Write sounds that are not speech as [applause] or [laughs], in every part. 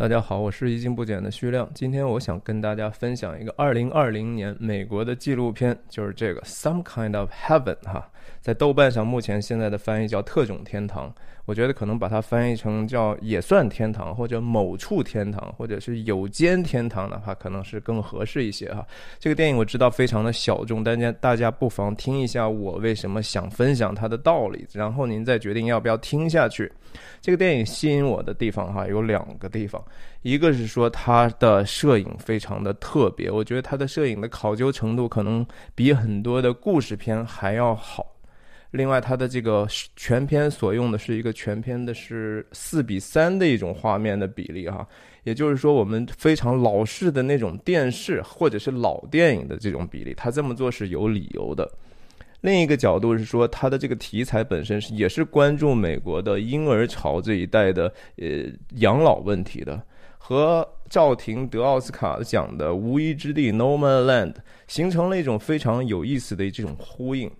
大家好，我是一镜不减的徐亮。今天我想跟大家分享一个二零二零年美国的纪录片，就是这个《Some Kind of Heaven》哈，在豆瓣上目前现在的翻译叫《特种天堂》。我觉得可能把它翻译成叫“也算天堂”或者“某处天堂”或者是“有间天堂”的话，可能是更合适一些哈。这个电影我知道非常的小众，大家大家不妨听一下我为什么想分享它的道理，然后您再决定要不要听下去。这个电影吸引我的地方哈有两个地方，一个是说它的摄影非常的特别，我觉得它的摄影的考究程度可能比很多的故事片还要好。另外，它的这个全片所用的是一个全片的是四比三的一种画面的比例哈，也就是说，我们非常老式的那种电视或者是老电影的这种比例，它这么做是有理由的。另一个角度是说，它的这个题材本身是也是关注美国的婴儿潮这一代的呃养老问题的，和赵婷得奥斯卡奖的《无依之地》（No Man Land） 形成了一种非常有意思的这种呼应。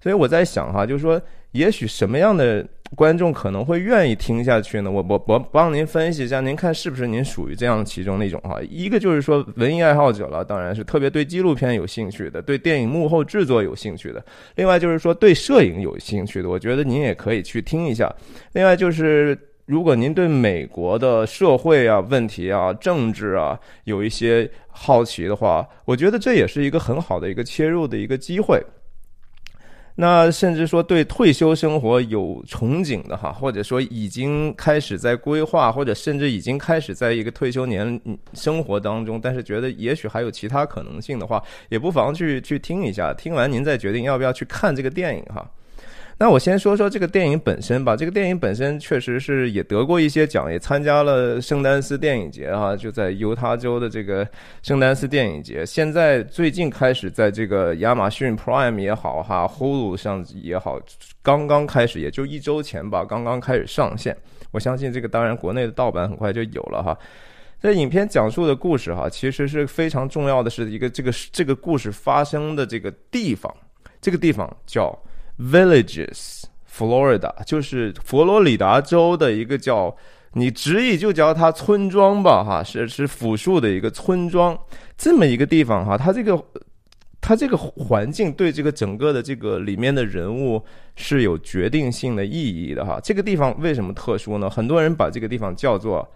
所以我在想哈，就是说，也许什么样的观众可能会愿意听下去呢？我我我帮您分析一下，您看是不是您属于这样其中的一种哈？一个就是说文艺爱好者了，当然是特别对纪录片有兴趣的，对电影幕后制作有兴趣的。另外就是说对摄影有兴趣的，我觉得您也可以去听一下。另外就是如果您对美国的社会啊、问题啊、政治啊有一些好奇的话，我觉得这也是一个很好的一个切入的一个机会。那甚至说对退休生活有憧憬的哈，或者说已经开始在规划，或者甚至已经开始在一个退休年生活当中，但是觉得也许还有其他可能性的话，也不妨去去听一下，听完您再决定要不要去看这个电影哈。那我先说说这个电影本身吧。这个电影本身确实是也得过一些奖，也参加了圣丹斯电影节啊，就在犹他州的这个圣丹斯电影节。现在最近开始在这个亚马逊 Prime 也好哈，Hulu 上也好，刚刚开始，也就一周前吧，刚刚开始上线。我相信这个当然国内的盗版很快就有了哈。这影片讲述的故事哈，其实是非常重要的是一个这个这个故事发生的这个地方，这个地方叫。Villages, Florida，就是佛罗里达州的一个叫你直译就叫它村庄吧，哈，是是复数的一个村庄，这么一个地方哈，它这个它这个环境对这个整个的这个里面的人物是有决定性的意义的哈。这个地方为什么特殊呢？很多人把这个地方叫做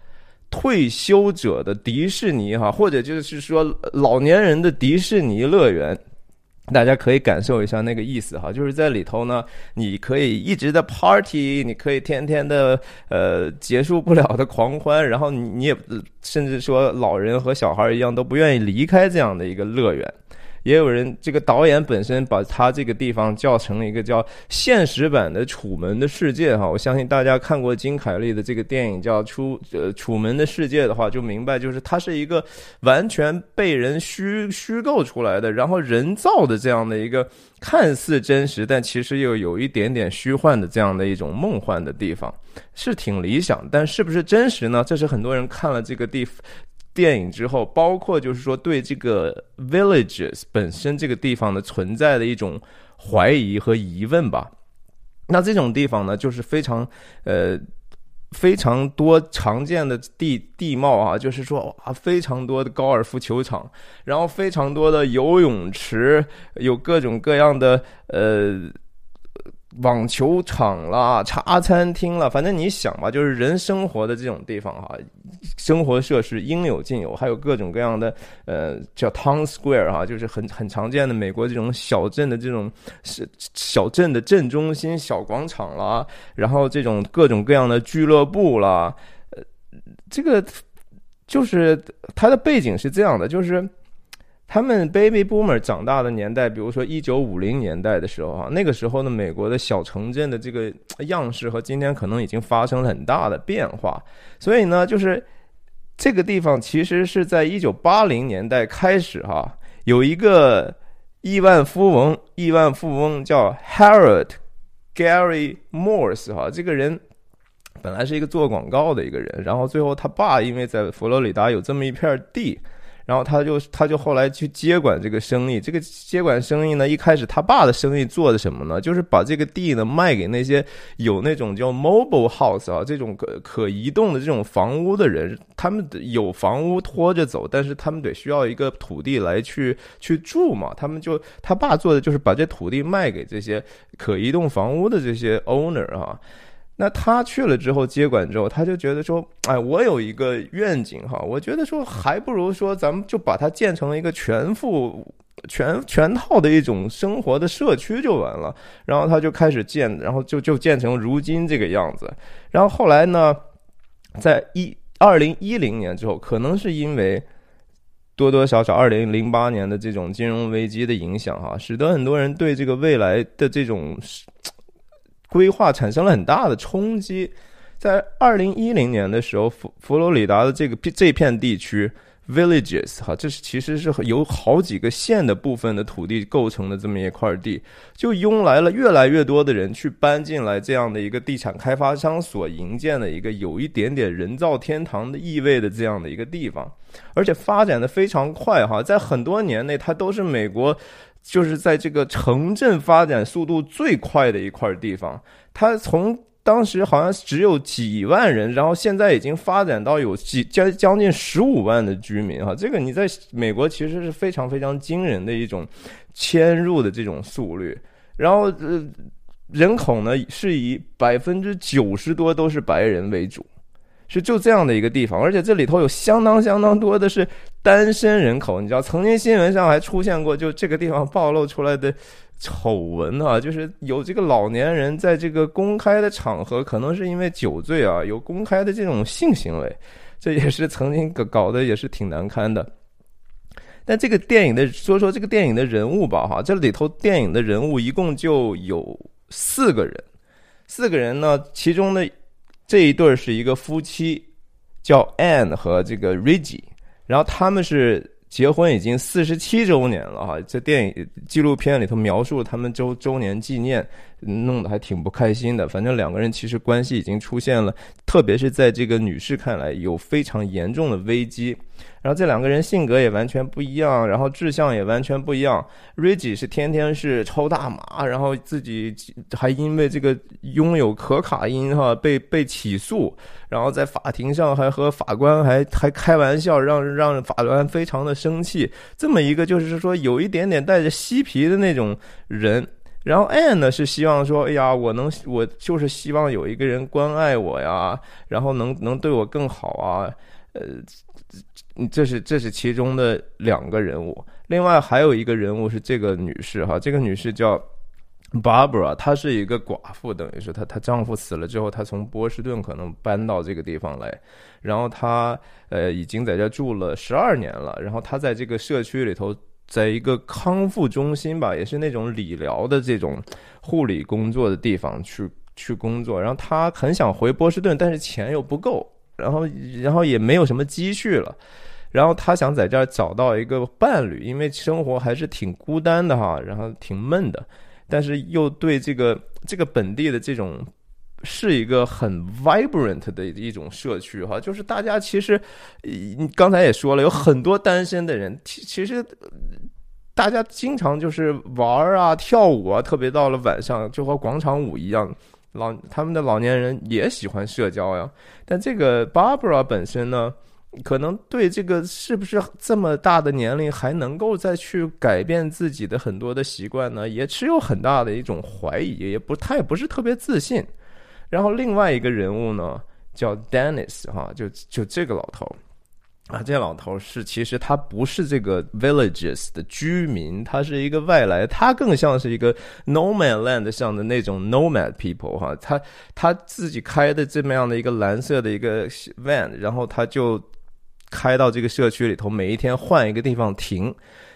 退休者的迪士尼哈，或者就是说老年人的迪士尼乐园。大家可以感受一下那个意思哈，就是在里头呢，你可以一直的 party，你可以天天的呃结束不了的狂欢，然后你你也甚至说老人和小孩一样都不愿意离开这样的一个乐园。也有人，这个导演本身把他这个地方叫成了一个叫现实版的《楚门的世界》哈，我相信大家看过金凯利的这个电影叫《出呃楚门的世界》的话，就明白就是它是一个完全被人虚虚构出来的，然后人造的这样的一个看似真实，但其实又有一点点虚幻的这样的一种梦幻的地方，是挺理想，但是不是真实呢？这是很多人看了这个地。电影之后，包括就是说对这个 villages 本身这个地方的存在的一种怀疑和疑问吧。那这种地方呢，就是非常呃非常多常见的地地貌啊，就是说啊非常多的高尔夫球场，然后非常多的游泳池，有各种各样的呃。网球场啦，茶餐厅啦，反正你想吧，就是人生活的这种地方哈，生活设施应有尽有，还有各种各样的呃叫 town square 哈，就是很很常见的美国这种小镇的这种是小镇的镇中心小广场啦，然后这种各种各样的俱乐部啦，呃，这个就是它的背景是这样的，就是。他们 baby boomer 长大的年代，比如说一九五零年代的时候啊，那个时候呢，美国的小城镇的这个样式和今天可能已经发生了很大的变化。所以呢，就是这个地方其实是在一九八零年代开始哈，有一个亿万富翁，亿万富翁叫 Harold Gary Morse 哈，这个人本来是一个做广告的一个人，然后最后他爸因为在佛罗里达有这么一片地。然后他就他就后来去接管这个生意。这个接管生意呢，一开始他爸的生意做的什么呢？就是把这个地呢卖给那些有那种叫 mobile house 啊这种可可移动的这种房屋的人。他们有房屋拖着走，但是他们得需要一个土地来去去住嘛。他们就他爸做的就是把这土地卖给这些可移动房屋的这些 owner 啊。那他去了之后接管之后，他就觉得说，哎，我有一个愿景哈，我觉得说还不如说咱们就把它建成了一个全副全全套的一种生活的社区就完了。然后他就开始建，然后就就建成如今这个样子。然后后来呢，在一二零一零年之后，可能是因为多多少少二零零八年的这种金融危机的影响哈，使得很多人对这个未来的这种。规划产生了很大的冲击，在二零一零年的时候，佛佛罗里达的这个这片地区 villages 哈，这是其实是由好几个县的部分的土地构成的这么一块地，就拥来了越来越多的人去搬进来这样的一个地产开发商所营建的一个有一点点人造天堂的意味的这样的一个地方，而且发展的非常快哈，在很多年内它都是美国。就是在这个城镇发展速度最快的一块地方，它从当时好像只有几万人，然后现在已经发展到有几将将近十五万的居民哈，这个你在美国其实是非常非常惊人的一种迁入的这种速率，然后呃人口呢是以百分之九十多都是白人为主。是就这样的一个地方，而且这里头有相当相当多的是单身人口。你知道，曾经新闻上还出现过，就这个地方暴露出来的丑闻啊，就是有这个老年人在这个公开的场合，可能是因为酒醉啊，有公开的这种性行为，这也是曾经搞搞得也是挺难堪的。但这个电影的说说这个电影的人物吧，哈，这里头电影的人物一共就有四个人，四个人呢，其中的。这一对是一个夫妻，叫 Ann 和这个 Reggie，然后他们是结婚已经四十七周年了哈。这电影纪录片里头描述他们周周年纪念，弄得还挺不开心的。反正两个人其实关系已经出现了，特别是在这个女士看来有非常严重的危机。然后这两个人性格也完全不一样，然后志向也完全不一样。瑞吉是天天是抽大麻，然后自己还因为这个拥有可卡因哈被被起诉，然后在法庭上还和法官还还开玩笑，让让法官非常的生气。这么一个就是说有一点点带着嬉皮的那种人。然后 Anne 呢是希望说，哎呀，我能我就是希望有一个人关爱我呀，然后能能对我更好啊，呃。这是这是其中的两个人物，另外还有一个人物是这个女士哈，这个女士叫 Barbara，她是一个寡妇，等于是她她丈夫死了之后，她从波士顿可能搬到这个地方来，然后她呃已经在这住了十二年了，然后她在这个社区里头，在一个康复中心吧，也是那种理疗的这种护理工作的地方去去工作，然后她很想回波士顿，但是钱又不够。然后，然后也没有什么积蓄了，然后他想在这儿找到一个伴侣，因为生活还是挺孤单的哈，然后挺闷的，但是又对这个这个本地的这种是一个很 vibrant 的一种社区哈，就是大家其实，你刚才也说了，有很多单身的人，其其实大家经常就是玩啊、跳舞啊，特别到了晚上就和广场舞一样。老他们的老年人也喜欢社交呀，但这个 Barbara 本身呢，可能对这个是不是这么大的年龄还能够再去改变自己的很多的习惯呢，也持有很大的一种怀疑，也不他也不是特别自信。然后另外一个人物呢，叫 Dennis 哈，就就这个老头。啊，这老头是其实他不是这个 villages 的居民，他是一个外来，他更像是一个 nomad land 上的那种 nomad people 哈，他他自己开的这么样的一个蓝色的一个 van，然后他就开到这个社区里头，每一天换一个地方停。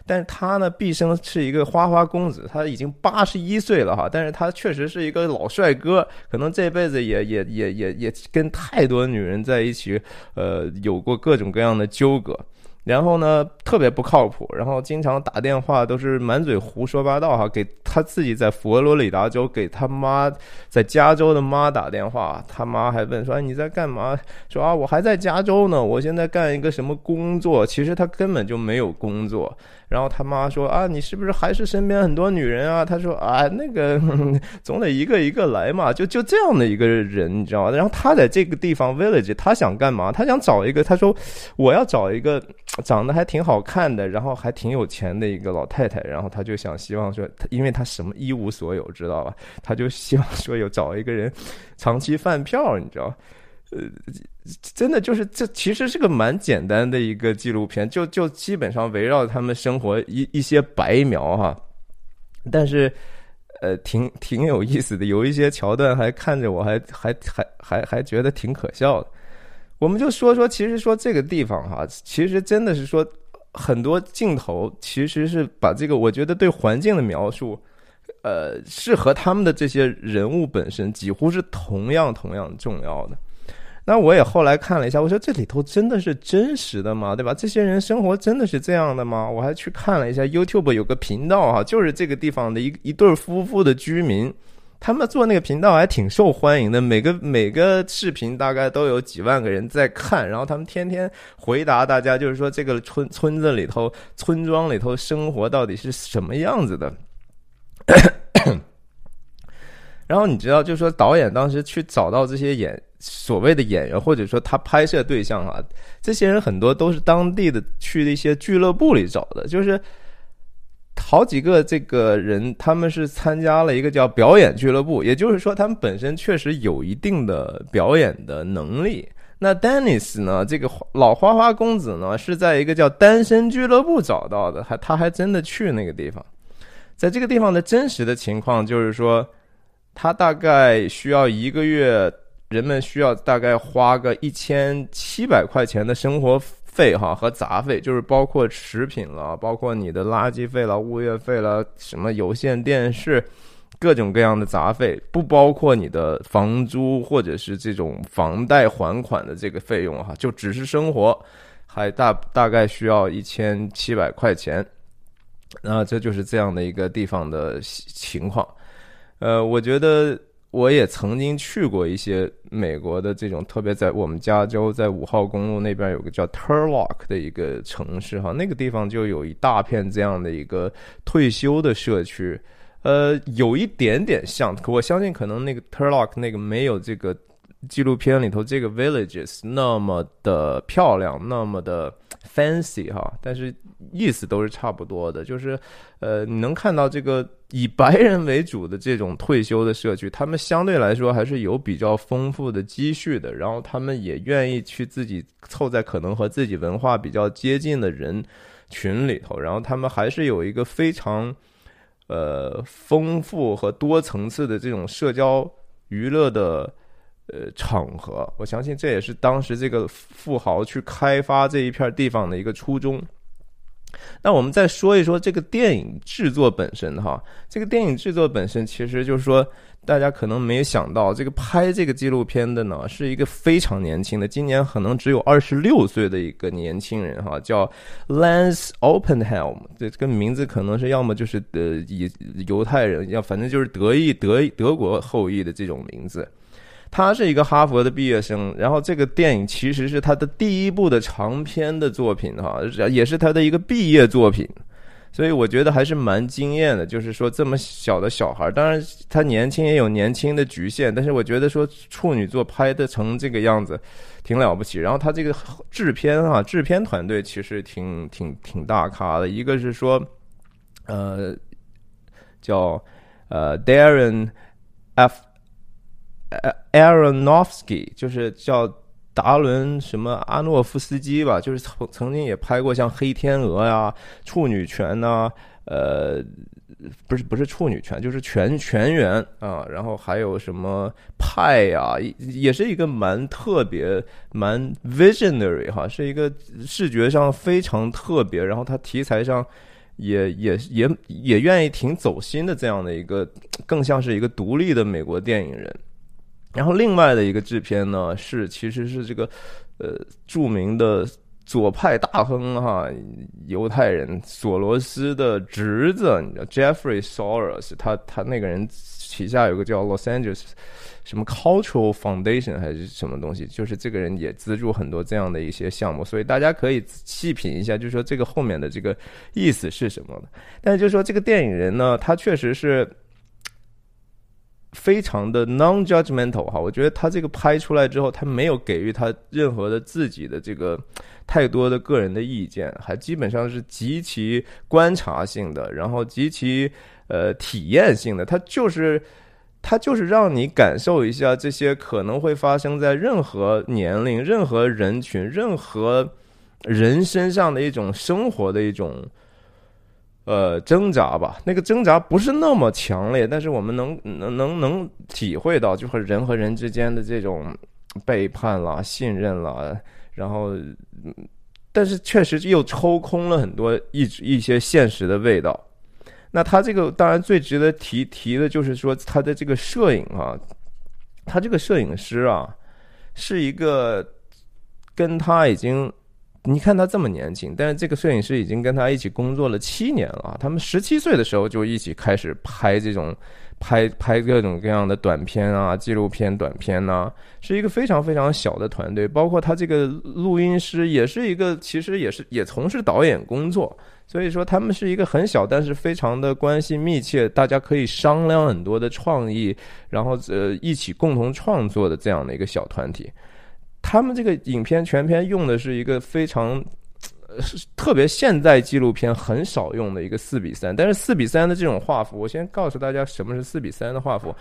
但是他呢，毕生是一个花花公子，他已经八十一岁了哈。但是他确实是一个老帅哥，可能这辈子也也也也也跟太多女人在一起，呃，有过各种各样的纠葛。然后呢，特别不靠谱，然后经常打电话都是满嘴胡说八道哈，给他自己在佛罗里达州给他妈在加州的妈打电话，他妈还问说你在干嘛？说啊我还在加州呢，我现在干一个什么工作？其实他根本就没有工作。然后他妈说啊，你是不是还是身边很多女人啊？他说啊，那个 [laughs] 总得一个一个来嘛，就就这样的一个人，你知道吗？然后他在这个地方 village，他想干嘛？他想找一个，他说我要找一个 [tsk] 长得还挺好看的，然后还挺有钱的一个老太太。然后他就想希望说，因为他什么一无所有，知道吧？他就希望说有找一个人长期饭票，你知道。呃，真的就是这其实是个蛮简单的一个纪录片，就就基本上围绕他们生活一一些白描哈，但是呃挺挺有意思的，有一些桥段还看着我还还还还还觉得挺可笑的。我们就说说，其实说这个地方哈，其实真的是说很多镜头其实是把这个我觉得对环境的描述，呃，是和他们的这些人物本身几乎是同样同样重要的。那我也后来看了一下，我说这里头真的是真实的吗？对吧？这些人生活真的是这样的吗？我还去看了一下 YouTube 有个频道哈，就是这个地方的一一对夫妇的居民，他们做那个频道还挺受欢迎的，每个每个视频大概都有几万个人在看，然后他们天天回答大家，就是说这个村村子里头、村庄里头生活到底是什么样子的。然后你知道，就是说导演当时去找到这些演。所谓的演员，或者说他拍摄对象啊，这些人很多都是当地的，去的一些俱乐部里找的，就是好几个这个人，他们是参加了一个叫表演俱乐部，也就是说他们本身确实有一定的表演的能力。那 Dennis 呢，这个老花花公子呢，是在一个叫单身俱乐部找到的，还他还真的去那个地方，在这个地方的真实的情况就是说，他大概需要一个月。人们需要大概花个一千七百块钱的生活费哈和杂费，就是包括食品了，包括你的垃圾费了、物业费了、什么有线电视，各种各样的杂费，不包括你的房租或者是这种房贷还款的这个费用哈，就只是生活，还大大概需要一千七百块钱。那这就是这样的一个地方的情况。呃，我觉得。我也曾经去过一些美国的这种，特别在我们加州，在五号公路那边有个叫 Turlock 的一个城市哈，那个地方就有一大片这样的一个退休的社区，呃，有一点点像，我相信可能那个 Turlock 那个没有这个纪录片里头这个 villages 那么的漂亮，那么的 fancy 哈，但是意思都是差不多的，就是呃，你能看到这个。以白人为主的这种退休的社区，他们相对来说还是有比较丰富的积蓄的，然后他们也愿意去自己凑在可能和自己文化比较接近的人群里头，然后他们还是有一个非常呃丰富和多层次的这种社交娱乐的呃场合。我相信这也是当时这个富豪去开发这一片地方的一个初衷。那我们再说一说这个电影制作本身哈，这个电影制作本身其实就是说，大家可能没有想到，这个拍这个纪录片的呢，是一个非常年轻的，今年可能只有二十六岁的一个年轻人哈，叫 Lance Oppenheim，这个名字可能是要么就是呃以犹太人，要反正就是德意德德国后裔的这种名字。他是一个哈佛的毕业生，然后这个电影其实是他的第一部的长篇的作品哈，也是他的一个毕业作品，所以我觉得还是蛮惊艳的。就是说这么小的小孩，当然他年轻也有年轻的局限，但是我觉得说处女作拍的成这个样子，挺了不起。然后他这个制片啊，制片团队其实挺挺挺大咖的，一个是说，呃，叫呃 Darren F。呃，Aronofsky 就是叫达伦什么阿诺夫斯基吧，就是曾曾经也拍过像《黑天鹅》呀、《处女权》呐，呃，不是不是处女权，就是全全员啊，然后还有什么派呀，也是一个蛮特别、蛮 visionary 哈，是一个视觉上非常特别，然后他题材上也也也也愿意挺走心的这样的一个，更像是一个独立的美国电影人。然后另外的一个制片呢，是其实是这个，呃，著名的左派大亨哈，犹太人索罗斯的侄子，你知道 Jeffrey Soros，他他那个人旗下有个叫 Los Angeles 什么 Cultural Foundation 还是什么东西，就是这个人也资助很多这样的一些项目，所以大家可以细品一下，就是说这个后面的这个意思是什么。但是就是说这个电影人呢，他确实是。非常的 non-judgmental 哈，我觉得他这个拍出来之后，他没有给予他任何的自己的这个太多的个人的意见，还基本上是极其观察性的，然后极其呃体验性的，他就是他就是让你感受一下这些可能会发生在任何年龄、任何人群、任何人身上的一种生活的一种。呃，挣扎吧，那个挣扎不是那么强烈，但是我们能能能能体会到，就是人和人之间的这种背叛啦、信任啦，然后，但是确实又抽空了很多一一些现实的味道。那他这个当然最值得提提的就是说他的这个摄影啊，他这个摄影师啊，是一个跟他已经。你看他这么年轻，但是这个摄影师已经跟他一起工作了七年了。他们十七岁的时候就一起开始拍这种拍拍各种各样的短片啊、纪录片短片呐，是一个非常非常小的团队。包括他这个录音师也是一个，其实也是也从事导演工作。所以说他们是一个很小，但是非常的关系密切，大家可以商量很多的创意，然后呃一起共同创作的这样的一个小团体。他们这个影片全片用的是一个非常，特别现代纪录片很少用的一个四比三，但是四比三的这种画幅，我先告诉大家什么是四比三的画幅，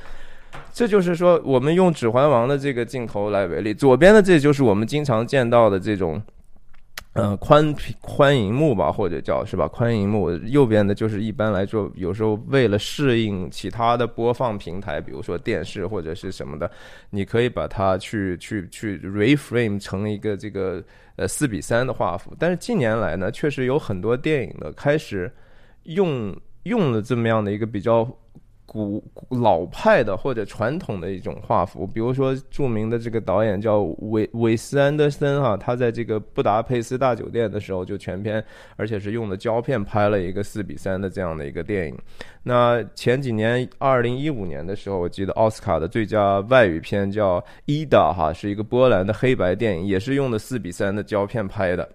这就是说我们用《指环王》的这个镜头来为例，左边的这就是我们经常见到的这种。呃，宽屏宽银幕吧，或者叫是吧，宽银幕。右边的就是一般来说，有时候为了适应其他的播放平台，比如说电视或者是什么的，你可以把它去去去 reframe 成一个这个呃四比三的画幅。但是近年来呢，确实有很多电影呢开始用用了这么样的一个比较。古老派的或者传统的一种画幅，比如说著名的这个导演叫韦韦斯安德森哈，他在这个布达佩斯大酒店的时候就全片，而且是用的胶片拍了一个四比三的这样的一个电影。那前几年，二零一五年的时候，我记得奥斯卡的最佳外语片叫《伊达》哈，是一个波兰的黑白电影，也是用的四比三的胶片拍的。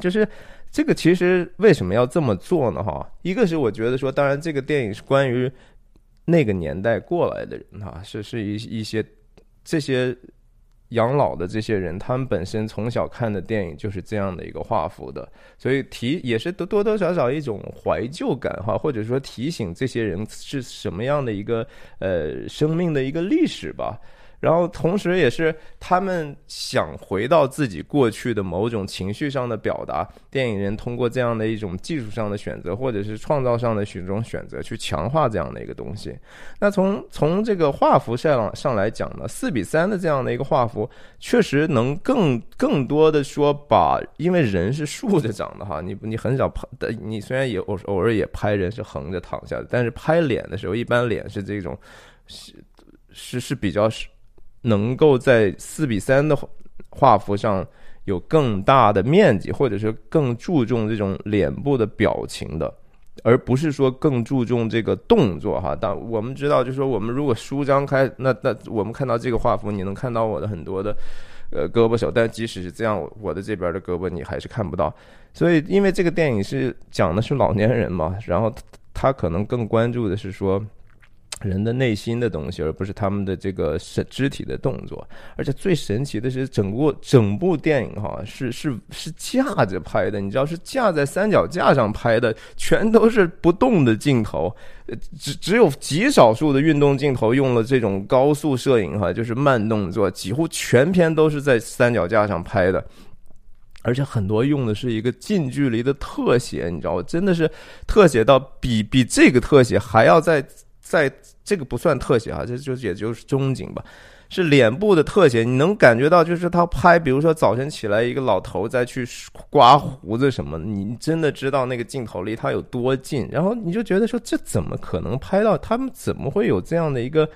就是这个其实为什么要这么做呢？哈，一个是我觉得说，当然这个电影是关于。那个年代过来的人哈，是是一一些这些养老的这些人，他们本身从小看的电影就是这样的一个画幅的，所以提也是多多多少少一种怀旧感哈，或者说提醒这些人是什么样的一个呃生命的一个历史吧。然后，同时也是他们想回到自己过去的某种情绪上的表达。电影人通过这样的一种技术上的选择，或者是创造上的许种选择，去强化这样的一个东西。那从从这个画幅上上来讲呢，四比三的这样的一个画幅，确实能更更多的说把，因为人是竖着长的哈，你你很少拍，你虽然也偶偶尔也拍人是横着躺下的，但是拍脸的时候，一般脸是这种是是是比较是。能够在四比三的画幅上有更大的面积，或者是更注重这种脸部的表情的，而不是说更注重这个动作哈。但我们知道，就是说我们如果舒张开，那那我们看到这个画幅，你能看到我的很多的呃胳膊手，但即使是这样，我的这边的胳膊你还是看不到。所以，因为这个电影是讲的是老年人嘛，然后他可能更关注的是说。人的内心的东西，而不是他们的这个身肢体的动作。而且最神奇的是，整部整部电影哈是是是架着拍的，你知道是架在三脚架上拍的，全都是不动的镜头，只只有极少数的运动镜头用了这种高速摄影哈，就是慢动作，几乎全片都是在三脚架上拍的。而且很多用的是一个近距离的特写，你知道？真的是特写到比比这个特写还要在。在这个不算特写啊，这就也就是中景吧，是脸部的特写。你能感觉到，就是他拍，比如说早晨起来一个老头在去刮胡子什么，你真的知道那个镜头离他有多近。然后你就觉得说，这怎么可能拍到？他们怎么会有这样的一个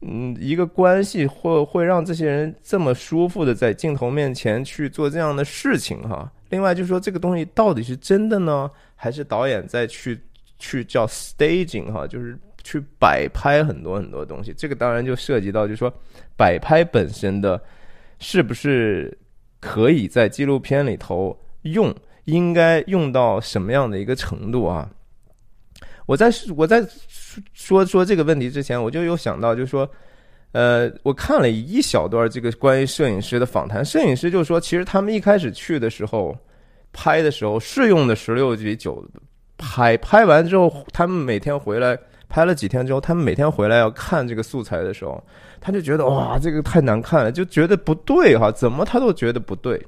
嗯，一个关系会会让这些人这么舒服的在镜头面前去做这样的事情哈。另外就是说，这个东西到底是真的呢，还是导演在去去叫 staging 哈，就是去摆拍很多很多东西。这个当然就涉及到，就是说摆拍本身的是不是可以在纪录片里头用，应该用到什么样的一个程度啊？我在我在说说这个问题之前，我就有想到，就是说，呃，我看了一小段这个关于摄影师的访谈，摄影师就说，其实他们一开始去的时候，拍的时候是用的十六比九拍，拍完之后，他们每天回来拍了几天之后，他们每天回来要看这个素材的时候，他就觉得哇，这个太难看了，就觉得不对哈，怎么他都觉得不对。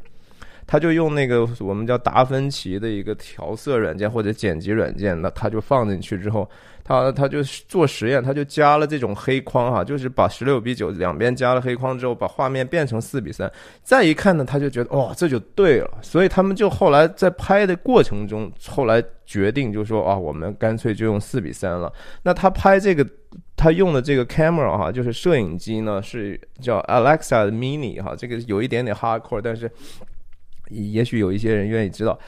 他就用那个我们叫达芬奇的一个调色软件或者剪辑软件，那他就放进去之后，他他就做实验，他就加了这种黑框哈，就是把十六比九两边加了黑框之后，把画面变成四比三，再一看呢，他就觉得哇，这就对了，所以他们就后来在拍的过程中，后来决定就说啊，我们干脆就用四比三了。那他拍这个，他用的这个 camera 哈，就是摄影机呢，是叫 Alexa Mini 哈，这个有一点点 hardcore，但是。也许有一些人愿意知道，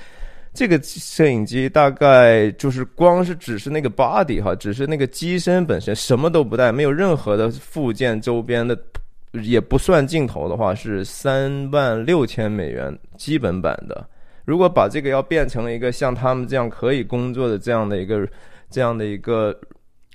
这个摄影机大概就是光是只是那个 body 哈，只是那个机身本身什么都不带，没有任何的附件周边的，也不算镜头的话，是三万六千美元基本版的。如果把这个要变成一个像他们这样可以工作的这样的一个这样的一个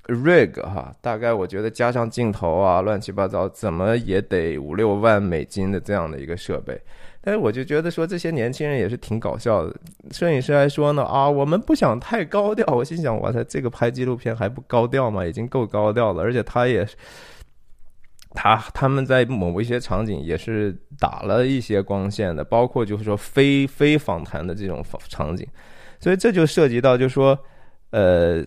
rig 哈，大概我觉得加上镜头啊，乱七八糟，怎么也得五六万美金的这样的一个设备。但是我就觉得说这些年轻人也是挺搞笑的。摄影师还说呢啊，我们不想太高调。我心想，哇塞，这个拍纪录片还不高调吗？已经够高调了。而且他也，他他们在某一些场景也是打了一些光线的，包括就是说非非访谈的这种场景。所以这就涉及到，就是说，呃，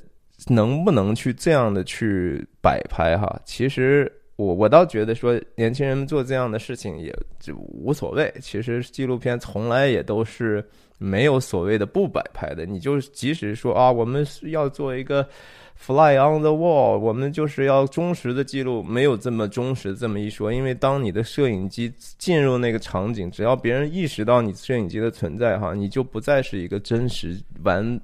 能不能去这样的去摆拍哈？其实。我我倒觉得说，年轻人做这样的事情也就无所谓。其实纪录片从来也都是没有所谓的不摆拍的。你就即使说啊，我们是要做一个 fly on the wall，我们就是要忠实的记录，没有这么忠实这么一说。因为当你的摄影机进入那个场景，只要别人意识到你摄影机的存在，哈，你就不再是一个真实完。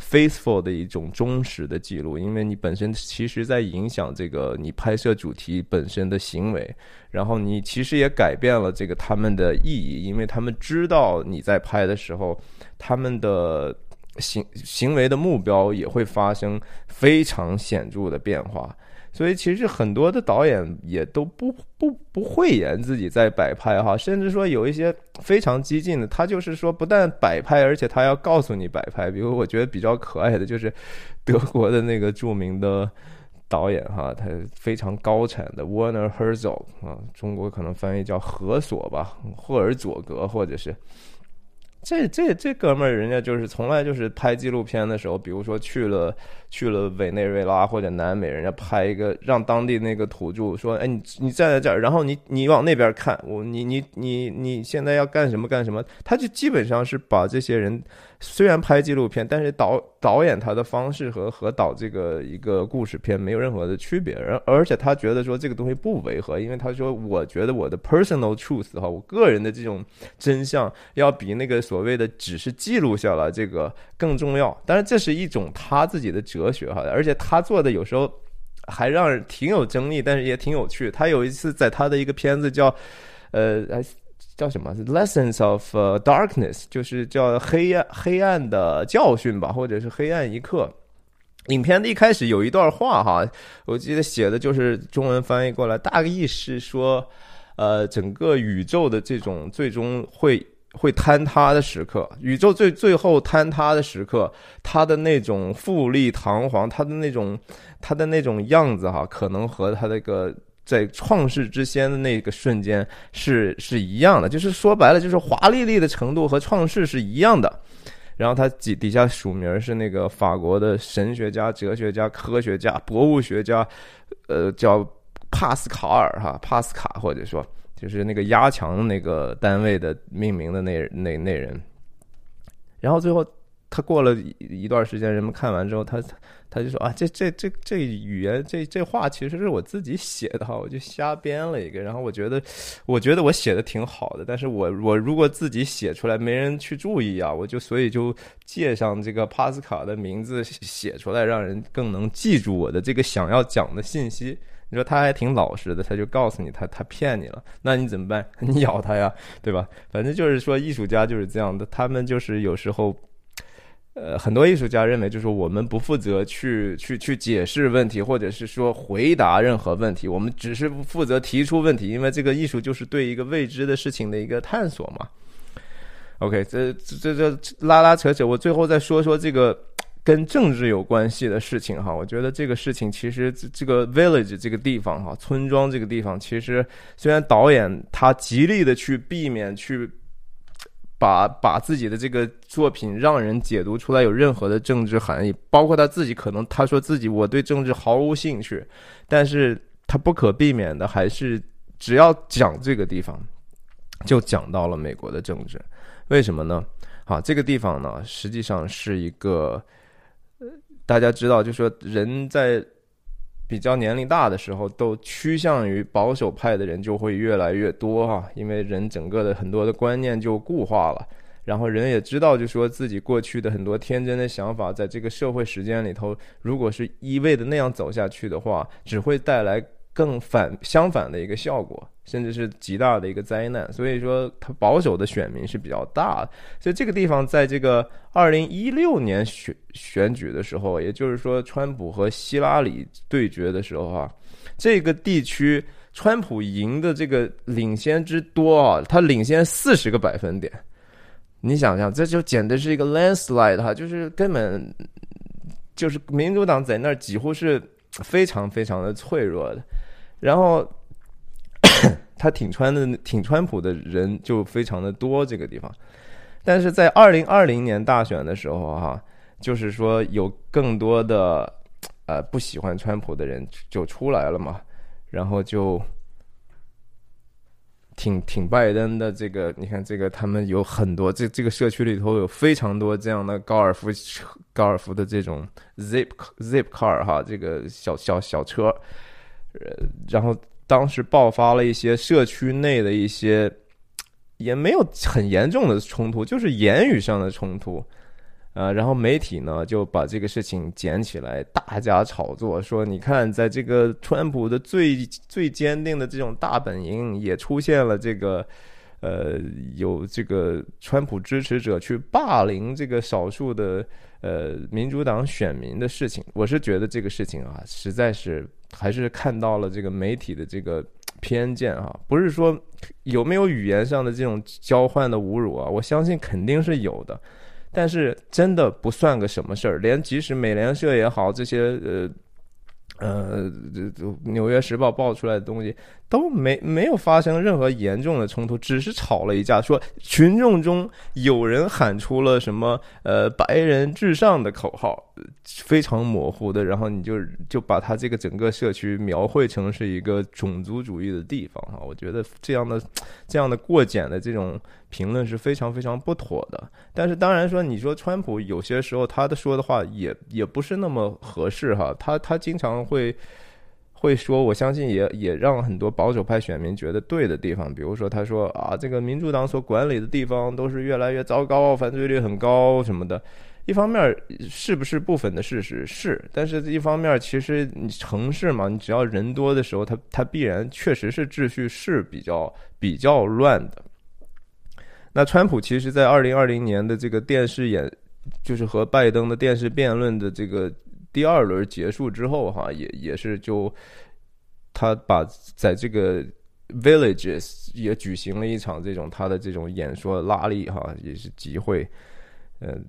Faithful 的一种忠实的记录，因为你本身其实在影响这个你拍摄主题本身的行为，然后你其实也改变了这个他们的意义，因为他们知道你在拍的时候，他们的行行为的目标也会发生非常显著的变化。所以其实很多的导演也都不不不讳言自己在摆拍哈，甚至说有一些非常激进的，他就是说不但摆拍，而且他要告诉你摆拍。比如我觉得比较可爱的就是德国的那个著名的导演哈，他非常高产的 Werner Herzog 啊，中国可能翻译叫何索吧，霍尔佐格或者是。这这这哥们儿，人家就是从来就是拍纪录片的时候，比如说去了去了委内瑞拉或者南美，人家拍一个让当地那个土著说：“哎，你你站在这儿，然后你你往那边看，我你你你你现在要干什么干什么？”他就基本上是把这些人。虽然拍纪录片，但是导导演他的方式和和导这个一个故事片没有任何的区别，而而且他觉得说这个东西不违和，因为他说我觉得我的 personal truth 哈，我个人的这种真相要比那个所谓的只是记录下来这个更重要。当然这是一种他自己的哲学哈，而且他做的有时候还让人挺有争议，但是也挺有趣。他有一次在他的一个片子叫呃。叫什么？Lessons of Darkness，就是叫黑暗黑暗的教训吧，或者是黑暗一刻。影片的一开始有一段话哈，我记得写的就是中文翻译过来，大意是说，呃，整个宇宙的这种最终会会坍塌的时刻，宇宙最最后坍塌的时刻，它的那种富丽堂皇，它的那种它的那种样子哈，可能和它那个。在创世之先的那个瞬间是是一样的，就是说白了，就是华丽丽的程度和创世是一样的。然后他底底下署名是那个法国的神学家、哲学家、科学家、博物学家，呃，叫帕斯卡尔哈，帕斯卡，或者说就是那个压强那个单位的命名的那那那人。然后最后他过了一段时间，人们看完之后，他他就说啊，这这这这语言这这话其实是我自己写的，我就瞎编了一个。然后我觉得，我觉得我写的挺好的，但是我我如果自己写出来，没人去注意啊，我就所以就借上这个帕斯卡的名字写出来，让人更能记住我的这个想要讲的信息。你说他还挺老实的，他就告诉你他他骗你了，那你怎么办？[laughs] 你咬他呀，对吧？反正就是说，艺术家就是这样的，他们就是有时候，呃，很多艺术家认为，就是我们不负责去去去解释问题，或者是说回答任何问题，我们只是负责提出问题，因为这个艺术就是对一个未知的事情的一个探索嘛。OK，这这这拉拉扯扯，我最后再说说这个。跟政治有关系的事情哈，我觉得这个事情其实这个 village 这个地方哈，村庄这个地方，其实虽然导演他极力的去避免去把把自己的这个作品让人解读出来有任何的政治含义，包括他自己可能他说自己我对政治毫无兴趣，但是他不可避免的还是只要讲这个地方，就讲到了美国的政治，为什么呢？好，这个地方呢，实际上是一个。大家知道，就说人在比较年龄大的时候，都趋向于保守派的人就会越来越多哈，因为人整个的很多的观念就固化了，然后人也知道，就说自己过去的很多天真的想法，在这个社会时间里头，如果是一味的那样走下去的话，只会带来。更反相反的一个效果，甚至是极大的一个灾难。所以说，他保守的选民是比较大的。所以这个地方，在这个二零一六年选选举的时候，也就是说，川普和希拉里对决的时候啊，这个地区川普赢的这个领先之多啊，他领先四十个百分点。你想想，这就简直是一个 landslide 哈，就是根本就是民主党在那儿几乎是非常非常的脆弱的。然后，[coughs] 他挺川的挺川普的人就非常的多这个地方，但是在二零二零年大选的时候哈，就是说有更多的呃不喜欢川普的人就出来了嘛，然后就挺挺拜登的这个，你看这个他们有很多这这个社区里头有非常多这样的高尔夫高尔夫的这种 zip zip car 哈，这个小小小车。呃，然后当时爆发了一些社区内的一些，也没有很严重的冲突，就是言语上的冲突，啊，然后媒体呢就把这个事情捡起来，大加炒作，说你看，在这个川普的最最坚定的这种大本营，也出现了这个，呃，有这个川普支持者去霸凌这个少数的呃民主党选民的事情，我是觉得这个事情啊，实在是。还是看到了这个媒体的这个偏见啊，不是说有没有语言上的这种交换的侮辱啊，我相信肯定是有的，但是真的不算个什么事儿，连即使美联社也好，这些呃。呃，这这《纽约时报》爆出来的东西都没没有发生任何严重的冲突，只是吵了一架。说群众中有人喊出了什么“呃，白人至上”的口号，非常模糊的，然后你就就把他这个整个社区描绘成是一个种族主义的地方哈。我觉得这样的这样的过简的这种。评论是非常非常不妥的，但是当然说，你说川普有些时候他的说的话也也不是那么合适哈，他他经常会会说，我相信也也让很多保守派选民觉得对的地方，比如说他说啊，这个民主党所管理的地方都是越来越糟糕，犯罪率很高什么的。一方面是不是部分的事实是，但是一方面其实城市嘛，你只要人多的时候，它它必然确实是秩序是比较比较乱的。那川普其实，在二零二零年的这个电视演，就是和拜登的电视辩论的这个第二轮结束之后，哈，也也是就他把在这个 villages 也举行了一场这种他的这种演说拉力，哈，也是集会，嗯。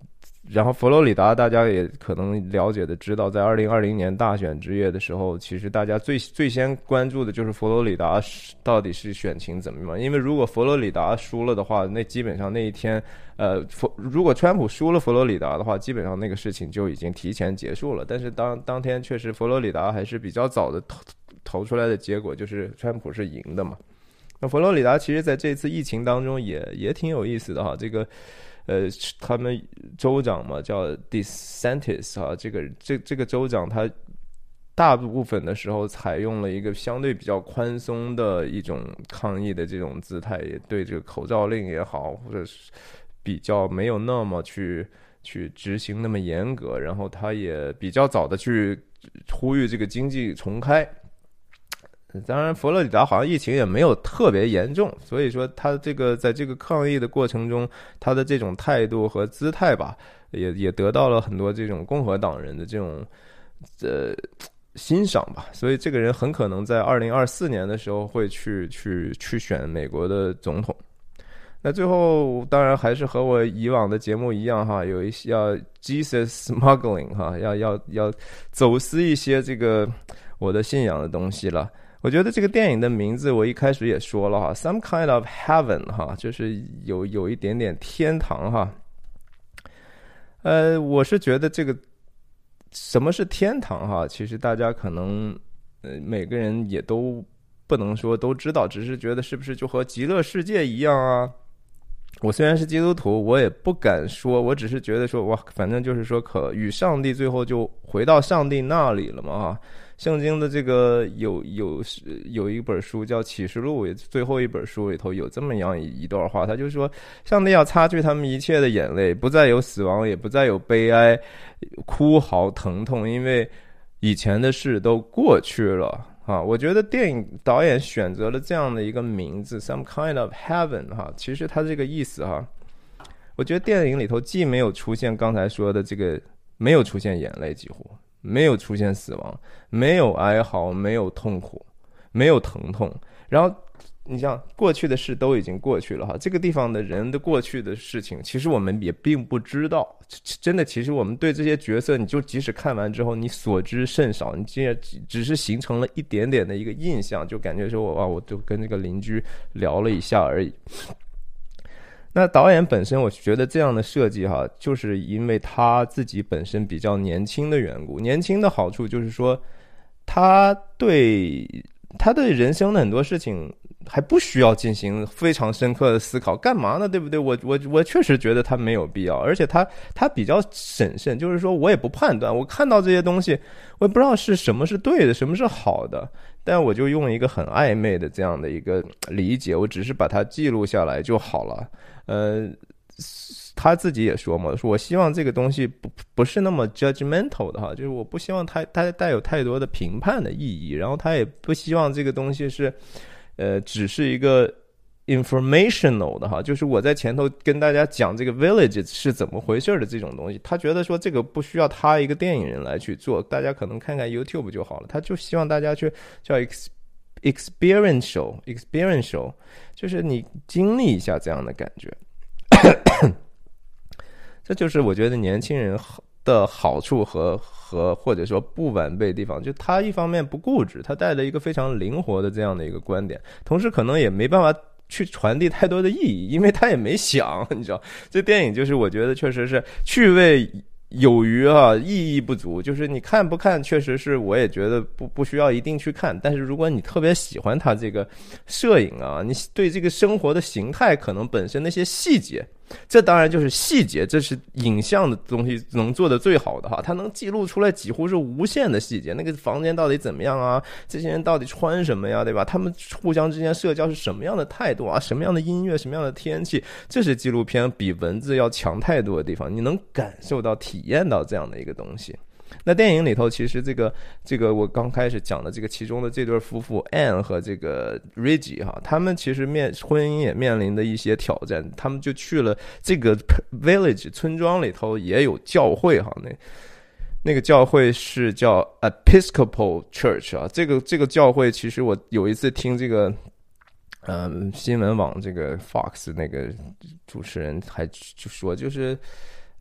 然后佛罗里达，大家也可能了解的知道，在二零二零年大选之夜的时候，其实大家最最先关注的就是佛罗里达到底是选情怎么样。因为如果佛罗里达输了的话，那基本上那一天，呃，佛如果川普输了佛罗里达的话，基本上那个事情就已经提前结束了。但是当当天确实佛罗里达还是比较早的投投出来的结果，就是川普是赢的嘛。那佛罗里达其实在这次疫情当中也也挺有意思的哈，这个。呃，他们州长嘛叫 DeSantis 啊，这个这这个州长他大部分的时候采用了一个相对比较宽松的一种抗议的这种姿态，也对这个口罩令也好，或者是比较没有那么去去执行那么严格，然后他也比较早的去呼吁这个经济重开。当然，佛罗里达好像疫情也没有特别严重，所以说他这个在这个抗议的过程中，他的这种态度和姿态吧，也也得到了很多这种共和党人的这种呃欣赏吧。所以这个人很可能在二零二四年的时候会去去去选美国的总统。那最后当然还是和我以往的节目一样哈，有一些要 Jesus smuggling 哈，要要要走私一些这个我的信仰的东西了。我觉得这个电影的名字，我一开始也说了哈，Some kind of heaven 哈，就是有有一点点天堂哈。呃，我是觉得这个什么是天堂哈，其实大家可能呃每个人也都不能说都知道，只是觉得是不是就和极乐世界一样啊？我虽然是基督徒，我也不敢说，我只是觉得说哇，反正就是说可与上帝最后就回到上帝那里了嘛哈。圣经的这个有有有一本书叫启示录，最后一本书里头有这么样一一段话，他就说，上帝要擦去他们一切的眼泪，不再有死亡，也不再有悲哀、哭嚎、疼痛，因为以前的事都过去了啊。我觉得电影导演选择了这样的一个名字，Some kind of heaven 哈，其实他这个意思哈，我觉得电影里头既没有出现刚才说的这个，没有出现眼泪，几乎。没有出现死亡，没有哀嚎，没有痛苦，没有疼痛。然后，你像过去的事都已经过去了哈。这个地方的人的过去的事情，其实我们也并不知道。真的，其实我们对这些角色，你就即使看完之后，你所知甚少，你竟然只是形成了一点点的一个印象，就感觉说我哇，我就跟这个邻居聊了一下而已。那导演本身，我觉得这样的设计哈，就是因为他自己本身比较年轻的缘故。年轻的好处就是说，他对他的人生的很多事情还不需要进行非常深刻的思考，干嘛呢？对不对？我我我确实觉得他没有必要，而且他他比较审慎，就是说我也不判断，我看到这些东西，我也不知道是什么是对的，什么是好的。但我就用一个很暧昧的这样的一个理解，我只是把它记录下来就好了。呃，他自己也说嘛，说我希望这个东西不不是那么 judgmental 的哈，就是我不希望它它带有太多的评判的意义，然后他也不希望这个东西是呃只是一个。Informational 的哈，就是我在前头跟大家讲这个 village 是怎么回事的这种东西，他觉得说这个不需要他一个电影人来去做，大家可能看看 YouTube 就好了。他就希望大家去叫 ex experiential experiential，就是你经历一下这样的感觉。[coughs] 这就是我觉得年轻人的好处和和或者说不完备的地方，就他一方面不固执，他带了一个非常灵活的这样的一个观点，同时可能也没办法。去传递太多的意义，因为他也没想，你知道，这电影就是我觉得确实是趣味有余啊，意义不足。就是你看不看，确实是我也觉得不不需要一定去看。但是如果你特别喜欢他这个摄影啊，你对这个生活的形态可能本身那些细节。这当然就是细节，这是影像的东西能做的最好的哈，它能记录出来几乎是无限的细节。那个房间到底怎么样啊？这些人到底穿什么呀？对吧？他们互相之间社交是什么样的态度啊？什么样的音乐？什么样的天气？这是纪录片比文字要强太多的地方，你能感受到、体验到这样的一个东西。那电影里头，其实这个这个我刚开始讲的这个其中的这对夫妇 Anne 和这个 Reggie 哈，他们其实面婚姻也面临的一些挑战，他们就去了这个 village 村庄里头也有教会哈，那那个教会是叫 Episcopal Church 啊，这个这个教会其实我有一次听这个嗯新闻网这个 Fox 那个主持人还就说就是。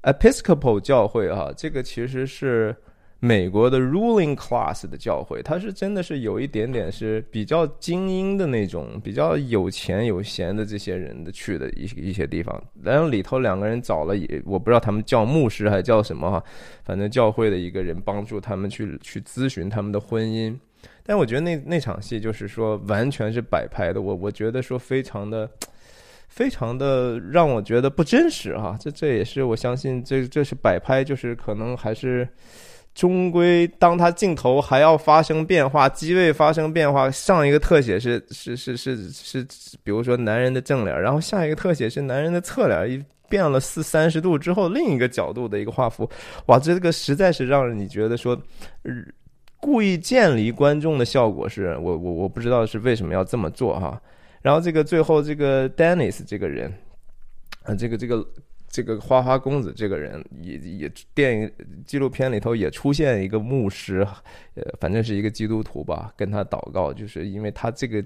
Episcopal 教会哈，这个其实是美国的 ruling class 的教会，它是真的是有一点点是比较精英的那种，比较有钱有闲的这些人的去的一一些地方。然后里头两个人找了也，我不知道他们叫牧师还叫什么哈，反正教会的一个人帮助他们去去咨询他们的婚姻。但我觉得那那场戏就是说完全是摆拍的，我我觉得说非常的。非常的让我觉得不真实哈。这这也是我相信，这这是摆拍，就是可能还是。终归，当他镜头还要发生变化，机位发生变化，上一个特写是是是是是，比如说男人的正脸，然后下一个特写是男人的侧脸，一变了四三十度之后，另一个角度的一个画幅，哇，这个实在是让你觉得说，故意建离观众的效果是我我我不知道是为什么要这么做哈。然后这个最后这个 Dennis 这个人，啊，这个这个。这个花花公子这个人也也电影纪录片里头也出现一个牧师，呃，反正是一个基督徒吧，跟他祷告，就是因为他这个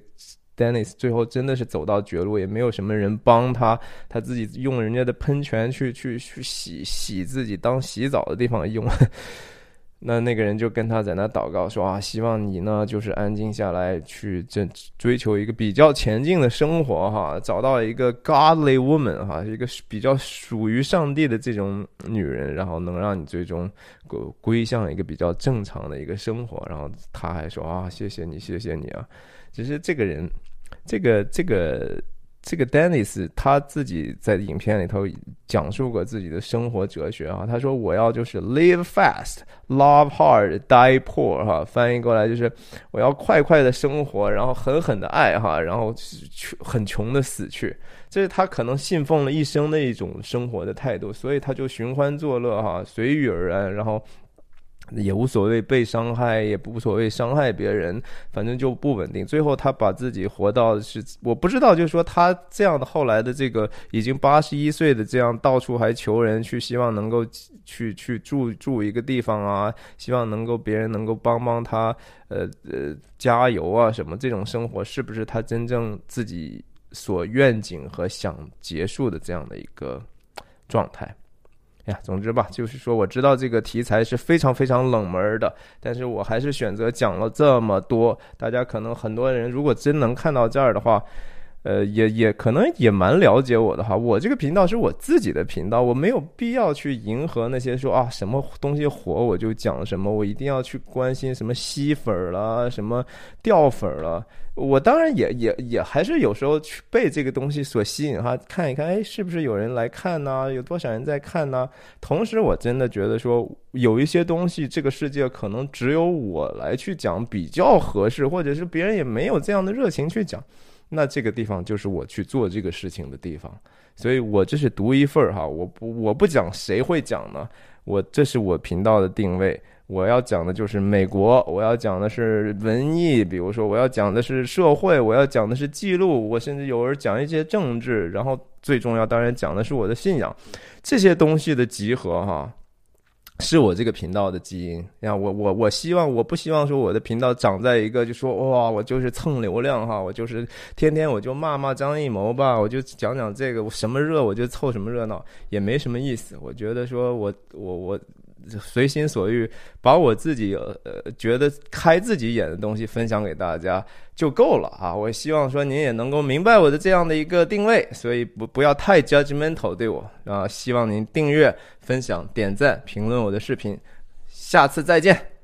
Dennis 最后真的是走到绝路，也没有什么人帮他，他自己用人家的喷泉去去去洗洗自己当洗澡的地方用。那那个人就跟他在那祷告说啊，希望你呢就是安静下来，去追追求一个比较前进的生活哈，找到一个 godly woman 哈，一个比较属于上帝的这种女人，然后能让你最终归归向一个比较正常的一个生活。然后他还说啊，谢谢你，谢谢你啊。其实这个人，这个这个。这个 Dennis 他自己在影片里头讲述过自己的生活哲学啊，他说我要就是 live fast, love hard, die poor 哈，翻译过来就是我要快快的生活，然后狠狠的爱哈，然后很穷的死去，这是他可能信奉了一生的一种生活的态度，所以他就寻欢作乐哈，随遇而安，然后。也无所谓被伤害，也不无所谓伤害别人，反正就不稳定。最后他把自己活到是，我不知道，就是说他这样的后来的这个已经八十一岁的这样到处还求人去，希望能够去去住住一个地方啊，希望能够别人能够帮帮他，呃呃加油啊什么这种生活，是不是他真正自己所愿景和想结束的这样的一个状态？呀，总之吧，就是说我知道这个题材是非常非常冷门的，但是我还是选择讲了这么多。大家可能很多人如果真能看到这儿的话，呃，也也可能也蛮了解我的哈。我这个频道是我自己的频道，我没有必要去迎合那些说啊什么东西火我就讲什么，我一定要去关心什么吸粉了，什么掉粉了。我当然也也也还是有时候去被这个东西所吸引哈，看一看，哎，是不是有人来看呢？有多少人在看呢？同时，我真的觉得说，有一些东西，这个世界可能只有我来去讲比较合适，或者是别人也没有这样的热情去讲，那这个地方就是我去做这个事情的地方。所以我这是独一份儿哈，我不我不讲谁会讲呢？我这是我频道的定位。我要讲的就是美国，我要讲的是文艺，比如说我要讲的是社会，我要讲的是记录，我甚至有人讲一些政治，然后最重要当然讲的是我的信仰，这些东西的集合哈，是我这个频道的基因。呀，我我我希望我不希望说我的频道长在一个就说哇，我就是蹭流量哈，我就是天天我就骂骂张艺谋吧，我就讲讲这个我什么热我就凑什么热闹，也没什么意思。我觉得说我我我。随心所欲，把我自己呃觉得开自己眼的东西分享给大家就够了啊！我希望说您也能够明白我的这样的一个定位，所以不不要太 judgmental 对我啊！希望您订阅、分享、点赞、评论我的视频，下次再见。